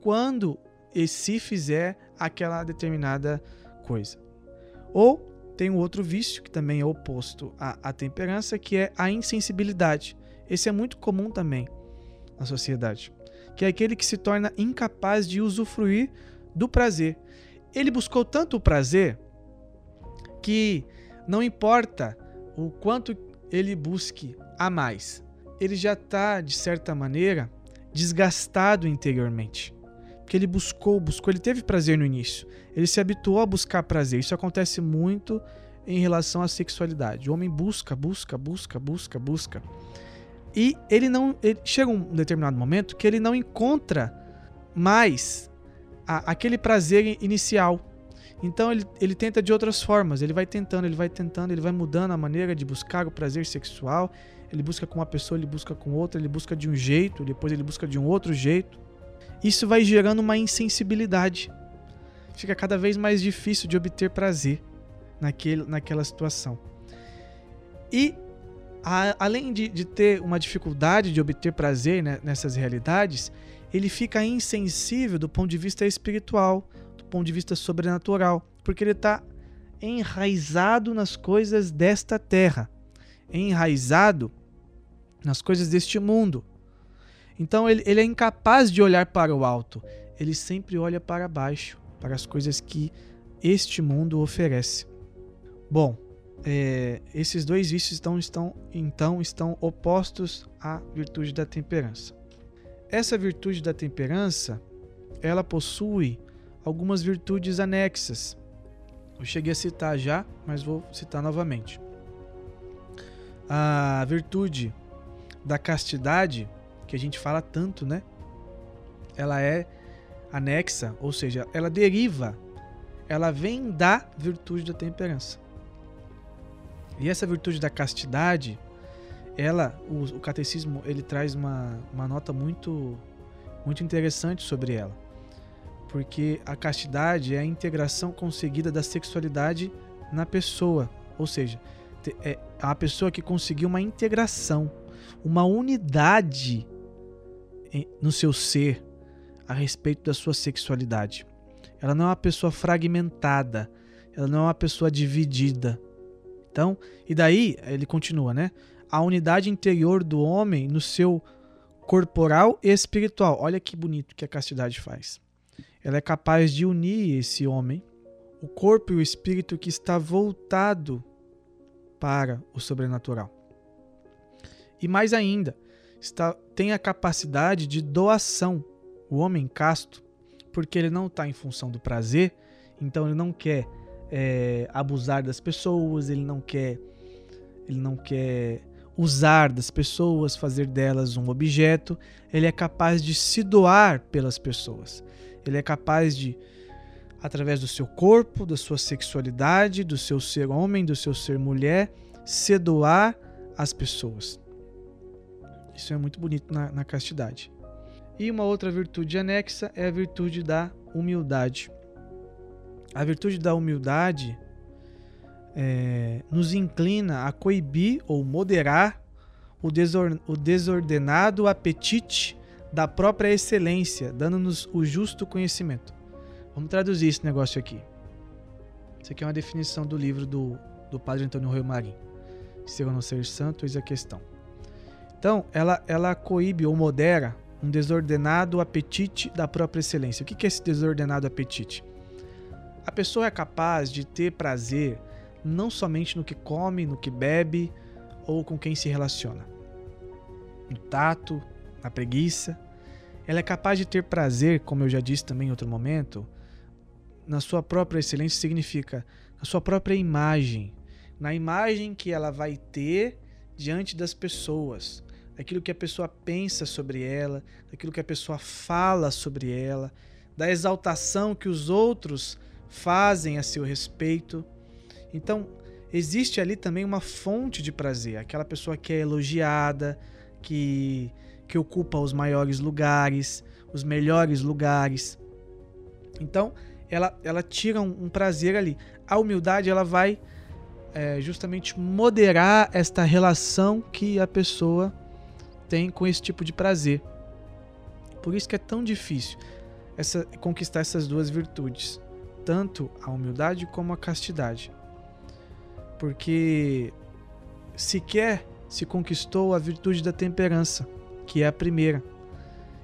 quando e se fizer aquela determinada coisa. Ou tem um outro vício que também é oposto à, à temperança, que é a insensibilidade. Esse é muito comum também na sociedade, que é aquele que se torna incapaz de usufruir do prazer. Ele buscou tanto o prazer que não importa o quanto ele busque a mais, ele já está, de certa maneira, desgastado interiormente. Porque ele buscou, buscou, ele teve prazer no início. Ele se habituou a buscar prazer. Isso acontece muito em relação à sexualidade. O homem busca, busca, busca, busca, busca. E ele não. Ele, chega um determinado momento que ele não encontra mais a, aquele prazer inicial. Então ele, ele tenta de outras formas. Ele vai tentando, ele vai tentando, ele vai mudando a maneira de buscar o prazer sexual. Ele busca com uma pessoa, ele busca com outra, ele busca de um jeito, depois ele busca de um outro jeito. Isso vai gerando uma insensibilidade. Fica cada vez mais difícil de obter prazer naquele, naquela situação. E a, além de, de, ter uma dificuldade de obter prazer né, nessas realidades, ele fica insensível do ponto de vista espiritual, do ponto de vista sobrenatural, porque ele está enraizado nas coisas desta terra, enraizado nas coisas deste mundo. Então ele, ele é incapaz de olhar para o alto, ele sempre olha para baixo, para as coisas que este mundo oferece. Bom, é, esses dois vícios estão, estão, então estão opostos à virtude da temperança. Essa virtude da temperança, ela possui algumas virtudes anexas. Eu cheguei a citar já, mas vou citar novamente. A virtude da castidade, que a gente fala tanto, né? Ela é anexa, ou seja, ela deriva, ela vem da virtude da temperança. E essa virtude da castidade, ela, o, o catecismo, ele traz uma, uma nota muito, muito interessante sobre ela. Porque a castidade é a integração conseguida da sexualidade na pessoa. Ou seja, é a pessoa que conseguiu uma integração, uma unidade no seu ser a respeito da sua sexualidade. Ela não é uma pessoa fragmentada, ela não é uma pessoa dividida, então, e daí ele continua, né? A unidade interior do homem no seu corporal e espiritual. Olha que bonito que a castidade faz. Ela é capaz de unir esse homem, o corpo e o espírito que está voltado para o sobrenatural. E mais ainda, está, tem a capacidade de doação. O homem casto, porque ele não está em função do prazer, então ele não quer é, abusar das pessoas, ele não quer ele não quer usar das pessoas, fazer delas um objeto, ele é capaz de se doar pelas pessoas. Ele é capaz de através do seu corpo, da sua sexualidade, do seu ser homem, do seu ser mulher, se doar às pessoas. Isso é muito bonito na, na castidade. E uma outra virtude anexa é a virtude da humildade. A virtude da humildade é, nos inclina a coibir ou moderar o, desor, o desordenado apetite da própria excelência, dando-nos o justo conhecimento. Vamos traduzir esse negócio aqui. Isso aqui é uma definição do livro do, do padre Antônio Rui Marim. Se eu não ser santo, eis a questão. Então, ela, ela coíbe ou modera um desordenado apetite da própria excelência. O que é esse desordenado apetite? A pessoa é capaz de ter prazer não somente no que come, no que bebe ou com quem se relaciona. No tato, na preguiça. ela é capaz de ter prazer, como eu já disse também em outro momento, na sua própria excelência significa na sua própria imagem, na imagem que ela vai ter diante das pessoas, daquilo que a pessoa pensa sobre ela, daquilo que a pessoa fala sobre ela, da exaltação que os outros fazem a seu respeito. Então, existe ali também uma fonte de prazer, aquela pessoa que é elogiada, que, que ocupa os maiores lugares, os melhores lugares. Então, ela, ela tira um, um prazer ali. A humildade, ela vai é, justamente moderar esta relação que a pessoa tem com esse tipo de prazer. Por isso que é tão difícil essa, conquistar essas duas virtudes, tanto a humildade como a castidade. Porque sequer se conquistou a virtude da temperança, que é a primeira,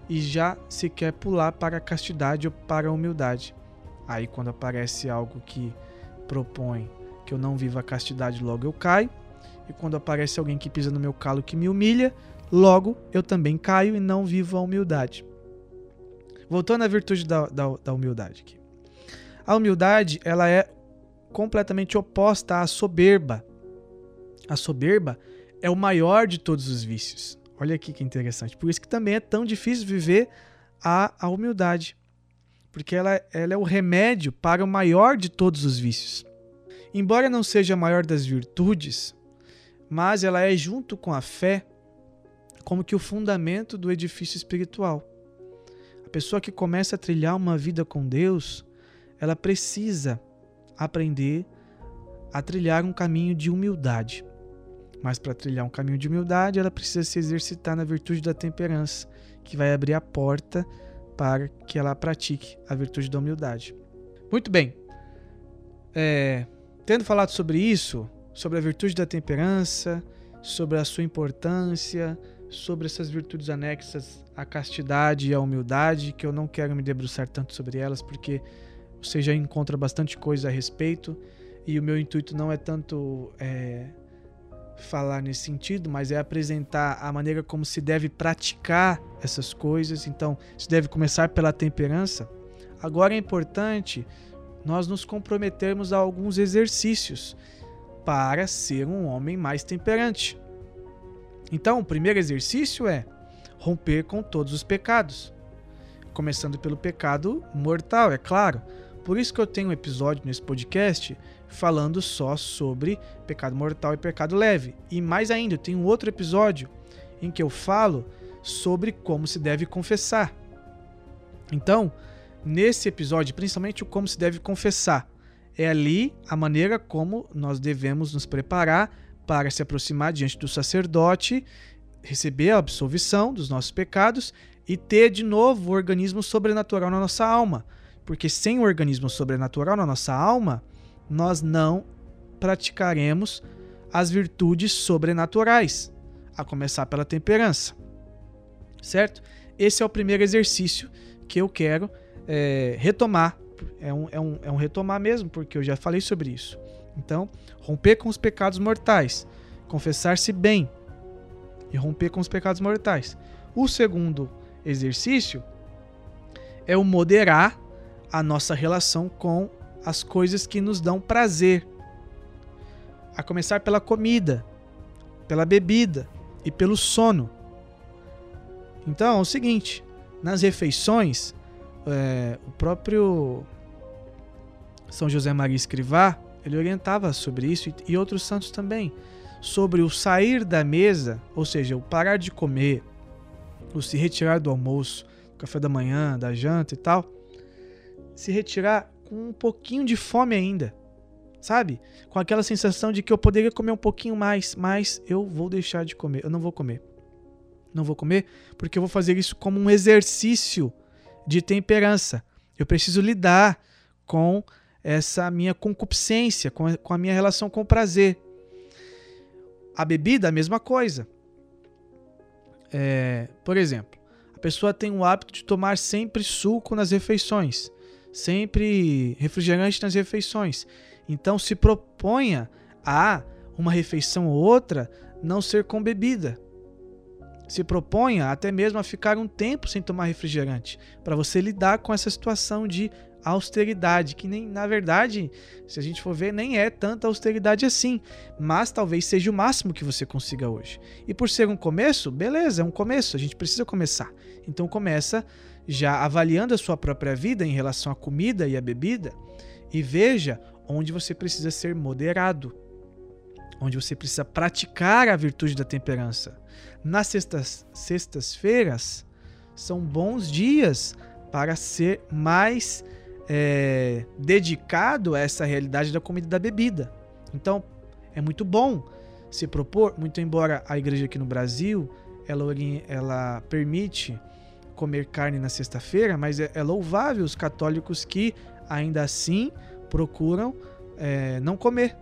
e já se quer pular para a castidade ou para a humildade. Aí quando aparece algo que propõe que eu não viva a castidade, logo eu caio. E quando aparece alguém que pisa no meu calo que me humilha, logo eu também caio e não vivo a humildade. Voltando à virtude da, da, da humildade aqui. A humildade, ela é completamente oposta à soberba. A soberba é o maior de todos os vícios. Olha aqui que interessante. Por isso que também é tão difícil viver a, a humildade. Porque ela, ela é o remédio para o maior de todos os vícios. Embora não seja a maior das virtudes, mas ela é, junto com a fé, como que o fundamento do edifício espiritual. A pessoa que começa a trilhar uma vida com Deus, ela precisa aprender a trilhar um caminho de humildade. Mas para trilhar um caminho de humildade, ela precisa se exercitar na virtude da temperança, que vai abrir a porta para que ela pratique a virtude da humildade. Muito bem. É, Tendo falado sobre isso, sobre a virtude da temperança, sobre a sua importância, sobre essas virtudes anexas à castidade e à humildade, que eu não quero me debruçar tanto sobre elas, porque você já encontra bastante coisa a respeito, e o meu intuito não é tanto é, falar nesse sentido, mas é apresentar a maneira como se deve praticar essas coisas. Então, se deve começar pela temperança. Agora é importante nós nos comprometermos a alguns exercícios para ser um homem mais temperante. Então, o primeiro exercício é romper com todos os pecados, começando pelo pecado mortal, é claro. Por isso que eu tenho um episódio nesse podcast falando só sobre pecado mortal e pecado leve. E mais ainda, eu tenho outro episódio em que eu falo sobre como se deve confessar. Então, nesse episódio, principalmente o como se deve confessar. É ali a maneira como nós devemos nos preparar para se aproximar diante do sacerdote, receber a absolvição dos nossos pecados e ter de novo o organismo sobrenatural na nossa alma. Porque sem o organismo sobrenatural na nossa alma, nós não praticaremos as virtudes sobrenaturais, a começar pela temperança. Certo? Esse é o primeiro exercício que eu quero é, retomar. É um, é, um, é um retomar mesmo, porque eu já falei sobre isso. Então, romper com os pecados mortais, confessar-se bem e romper com os pecados mortais. O segundo exercício é o moderar a nossa relação com as coisas que nos dão prazer. A começar pela comida, pela bebida e pelo sono. Então é o seguinte: nas refeições, é, o próprio São José Maria Escrivá, ele orientava sobre isso e, outros santos também, sobre o sair da mesa, ou seja, o parar de comer, o se retirar do almoço, do café da manhã, da janta e tal, se retirar com um pouquinho de fome ainda, sabe? Com aquela sensação de que eu poderia comer um pouquinho mais, mas eu vou deixar de comer, eu não vou comer. Não vou comer porque eu vou fazer isso como um exercício de temperança. Eu preciso lidar com essa minha concupiscência, com a, com a minha relação com o prazer. A bebida, a mesma coisa. É, por exemplo, a pessoa tem o hábito de tomar sempre suco nas refeições, sempre refrigerante nas refeições. Então se proponha a uma refeição ou outra não ser com bebida. se proponha até mesmo a ficar um tempo sem tomar refrigerante, para você lidar com essa situação de austeridade, que nem na verdade, se a gente for ver, nem é tanta austeridade assim, mas talvez seja o máximo que você consiga hoje. E por ser um começo, beleza, é um começo, a gente precisa começar. Então começa já avaliando a sua própria vida em relação à comida e à bebida e veja onde você precisa ser moderado, onde você precisa praticar a virtude da temperança. Nas sextas, sextas-feiras são bons dias para ser mais é, dedicado a essa realidade da comida e da bebida. Então, é muito bom se propor, muito embora a igreja aqui no Brasil ela, ela permite comer carne na sexta-feira, mas é, é, louvável os católicos que ainda assim procuram é, não comer,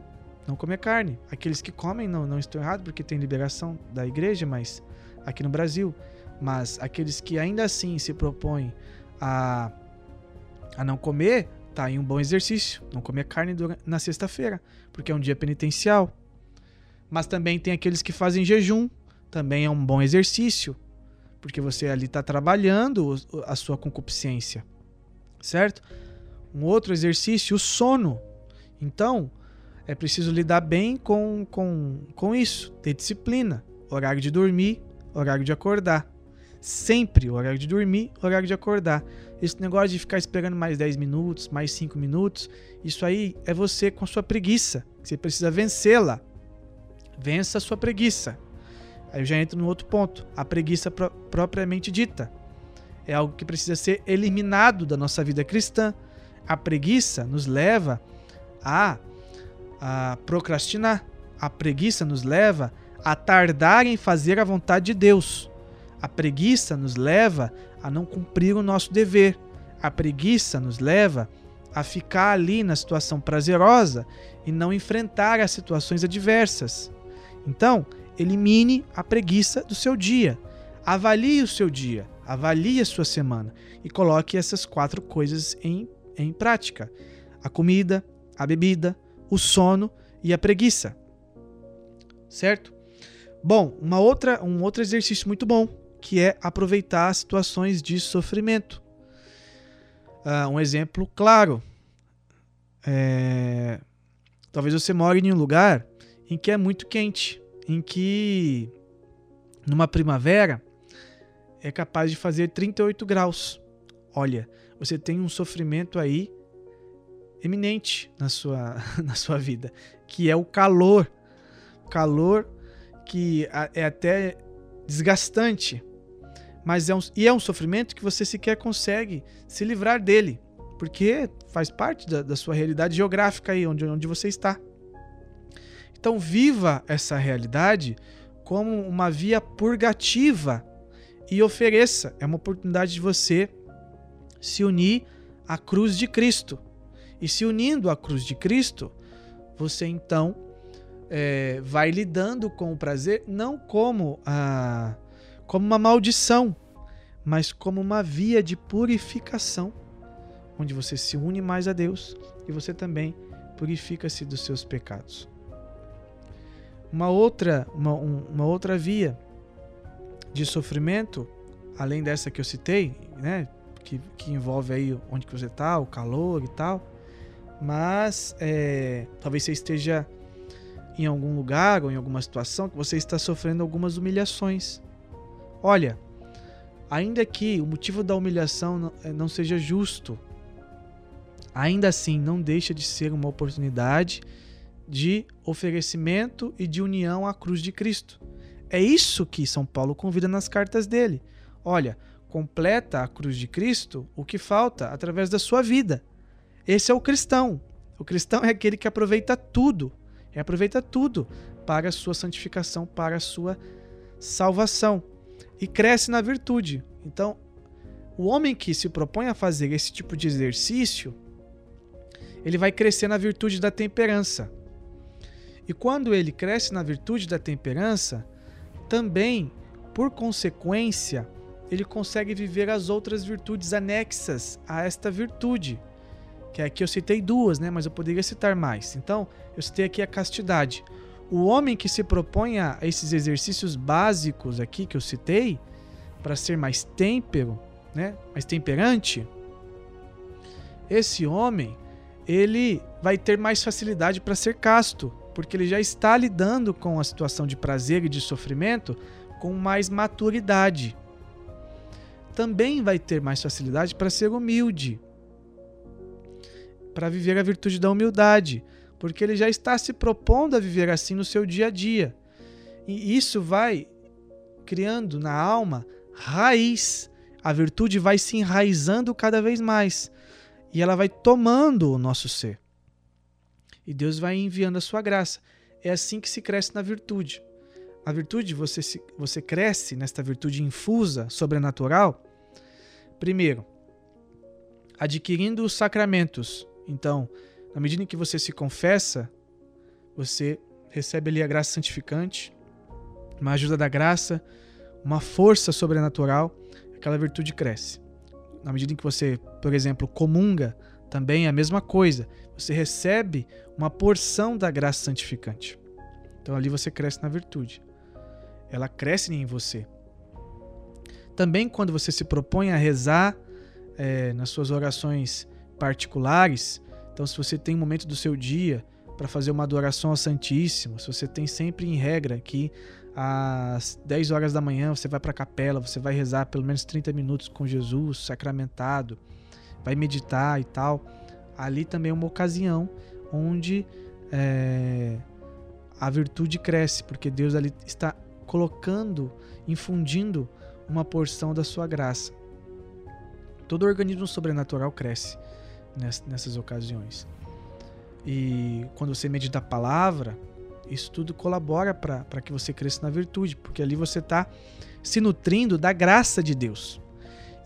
não comer carne. Aqueles que comem não, não estão errados porque tem liberação da igreja, mas aqui no Brasil. Mas aqueles que ainda assim se propõem a a não comer, tá aí um bom exercício. Não comer carne na sexta-feira, porque é um dia penitencial. Mas também tem aqueles que fazem jejum, também é um bom exercício, porque você ali está trabalhando a sua concupiscência, certo? Um outro exercício, o sono. Então, é preciso lidar bem com, com, com isso, ter disciplina, horário de dormir, horário de acordar. Sempre horário de dormir, horário de acordar. Esse negócio de ficar esperando mais 10 minutos, mais 5 minutos, isso aí é você com a sua preguiça. Você precisa vencê-la. Vença a sua preguiça. Aí eu já entro no outro ponto, a preguiça pro propriamente dita. É algo que precisa ser eliminado da nossa vida cristã. A preguiça nos leva a, a procrastinar. A preguiça nos leva a tardar em fazer a vontade de Deus. A preguiça nos leva a não cumprir o nosso dever. A preguiça nos leva a ficar ali na situação prazerosa e não enfrentar as situações adversas. Então, elimine a preguiça do seu dia. Avalie o seu dia, avalie a sua semana e coloque essas quatro coisas em, em prática: a comida, a bebida, o sono e a preguiça. Certo? Bom, uma outra, um outro exercício muito bom que é aproveitar situações de sofrimento. Uh, um exemplo claro. É... Talvez você more em um lugar em que é muito quente, em que numa primavera é capaz de fazer 38 graus. Olha, você tem um sofrimento aí eminente na sua, na sua vida, que é o calor. Calor que é até desgastante mas é um, e é um sofrimento que você sequer consegue se livrar dele, porque faz parte da, da sua realidade geográfica aí, onde, onde você está. Então, viva essa realidade como uma via purgativa e ofereça. É uma oportunidade de você se unir à cruz de Cristo. E se unindo à cruz de Cristo, você então é, vai lidando com o prazer não como a como uma maldição, mas como uma via de purificação, onde você se une mais a Deus e você também purifica-se dos seus pecados. Uma outra, uma, uma outra via de sofrimento, além dessa que eu citei, né, que, que envolve aí onde que você está, o calor e tal, mas é, talvez você esteja em algum lugar ou em alguma situação que você está sofrendo algumas humilhações. Olha, ainda que o motivo da humilhação eh, não seja justo, ainda assim não deixa de ser uma oportunidade de oferecimento e de união à cruz de Cristo. É isso que São Paulo convida nas cartas dele. Olha, completa a cruz de Cristo o que falta através da sua vida. Esse é o cristão. O cristão é aquele que aproveita tudo, e aproveita tudo para a sua santificação, para a sua salvação e cresce na virtude. Então, o homem que se propõe a fazer esse tipo de exercício, ele vai crescer na virtude da temperança. E quando ele cresce na virtude da temperança, também, por consequência, ele consegue viver as outras virtudes anexas a esta virtude. Que aqui eu citei duas, né? Mas eu poderia citar mais. Então, eu citei aqui a castidade. O homem que se propõe a esses exercícios básicos aqui que eu citei, para ser mais têmpero, né, mais temperante, esse homem ele vai ter mais facilidade para ser casto, porque ele já está lidando com a situação de prazer e de sofrimento com mais maturidade. Também vai ter mais facilidade para ser humilde, para viver a virtude da humildade, porque ele já está se propondo a viver assim no seu dia a dia. E isso vai criando na alma raiz. A virtude vai se enraizando cada vez mais e ela vai tomando o nosso ser. E Deus vai enviando a sua graça. É assim que se cresce na virtude. A virtude, você, se, você cresce nesta virtude infusa, sobrenatural, primeiro, adquirindo os sacramentos. Então, na medida em que você se confessa, você recebe ali a graça santificante, uma ajuda da graça, uma força sobrenatural, aquela virtude cresce. Na medida em que você, por exemplo, comunga, também é a mesma coisa. Você recebe uma porção da graça santificante. Então ali você cresce na virtude. Ela cresce em você. Também quando você se propõe a rezar é, nas suas orações particulares, então, se você tem um momento do seu dia para fazer uma adoração ao Santíssimo, se você tem sempre em regra que às 10 horas da manhã você vai para a capela, você vai rezar pelo menos 30 minutos com Jesus sacramentado, vai meditar e tal, ali também é uma ocasião onde é, a virtude cresce, porque Deus ali está colocando, infundindo uma porção da sua graça. Todo organismo sobrenatural cresce nessas ocasiões. E quando você medita a palavra, isso tudo colabora para que você cresça na virtude, porque ali você está se nutrindo da graça de Deus.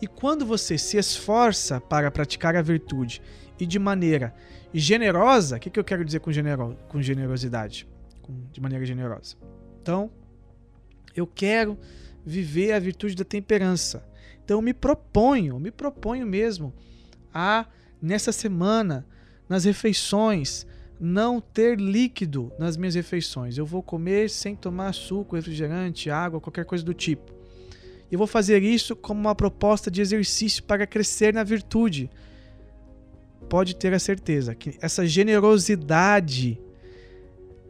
E quando você se esforça para praticar a virtude e de maneira generosa, o que, que eu quero dizer com, genero, com generosidade? Com, de maneira generosa. Então, eu quero viver a virtude da temperança. Então, eu me proponho, me proponho mesmo a nessa semana, nas refeições, não ter líquido nas minhas refeições. Eu vou comer sem tomar suco, refrigerante, água, qualquer coisa do tipo. Eu vou fazer isso como uma proposta de exercício para crescer na virtude. Pode ter a certeza que essa generosidade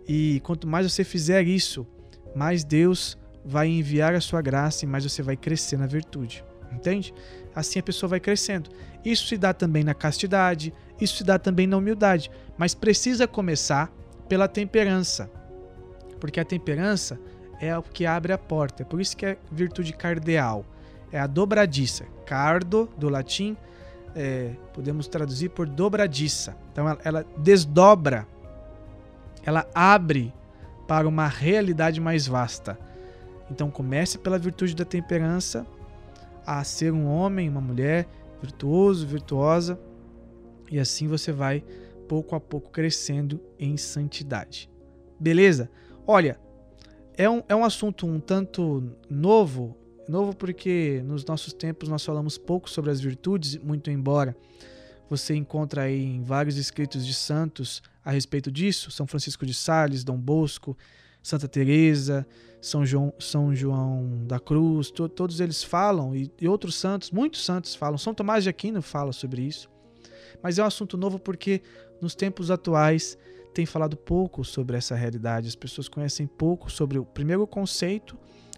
e quanto mais você fizer isso, mais Deus vai enviar a sua graça e mais você vai crescer na virtude. Entende? Assim a pessoa vai crescendo. Isso se dá também na castidade, isso se dá também na humildade, mas precisa começar pela temperança. Porque a temperança é o que abre a porta. É por isso que é virtude cardeal. É a dobradiça. Cardo, do latim, é, podemos traduzir por dobradiça. Então ela, ela desdobra, ela abre para uma realidade mais vasta. Então comece pela virtude da temperança a ser um homem, uma mulher virtuoso, virtuosa, e assim você vai pouco a pouco crescendo em santidade. Beleza? Olha, é um, é um assunto um tanto novo, novo porque nos nossos tempos nós falamos pouco sobre as virtudes, muito embora você encontra aí em vários escritos de santos a respeito disso, São Francisco de Sales, Dom Bosco, Santa Teresa, São João, São João da Cruz, to, todos eles falam e, e, outros santos, muitos santos falam. São Tomás de Aquino fala sobre isso. Mas é um assunto novo porque nos tempos atuais tem falado pouco sobre essa realidade. As pessoas conhecem pouco sobre o primeiro conceito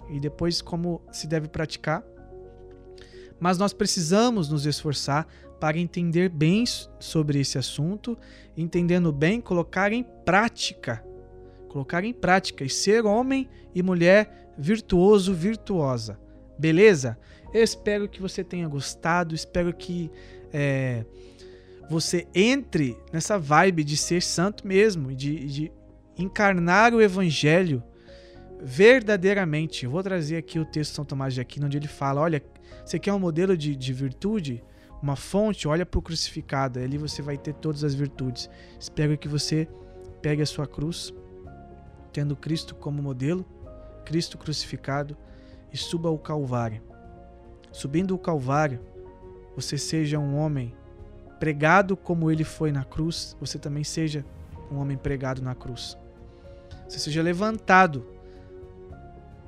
e depois como se deve praticar. Mas nós precisamos nos esforçar para entender bem sobre esse assunto, entendendo bem, colocar em prática colocar em prática e ser homem e mulher virtuoso, virtuosa. Beleza? Eu espero que você tenha gostado, espero que é, você entre nessa vibe de ser santo mesmo, de, de encarnar o evangelho verdadeiramente. Eu vou trazer aqui o texto de São Tomás de Aquino, onde ele fala: olha, você quer um modelo de, de virtude? Uma fonte, olha para o crucificado, ali você vai ter todas as virtudes. Espero que você pegue a sua cruz tendo Cristo como modelo, Cristo crucificado, e suba ao Calvário. Subindo o Calvário, você seja um homem pregado como ele foi na cruz, você também seja um homem pregado na cruz. você seja levantado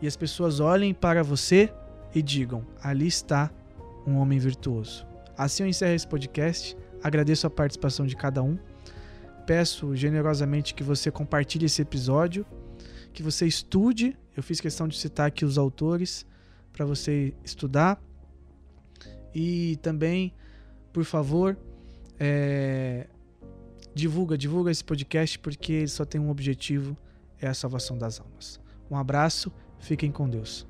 e as pessoas olhem para você e digam: ali está um homem virtuoso. Assim eu encerro esse podcast. Agradeço a participação de cada um. Peço generosamente que você compartilhe esse episódio, que você estude. Eu fiz questão de citar aqui os autores para você estudar. E também, por favor, é, divulga, divulga esse podcast porque ele só tem um objetivo, é a salvação das almas. Um abraço, fiquem com Deus.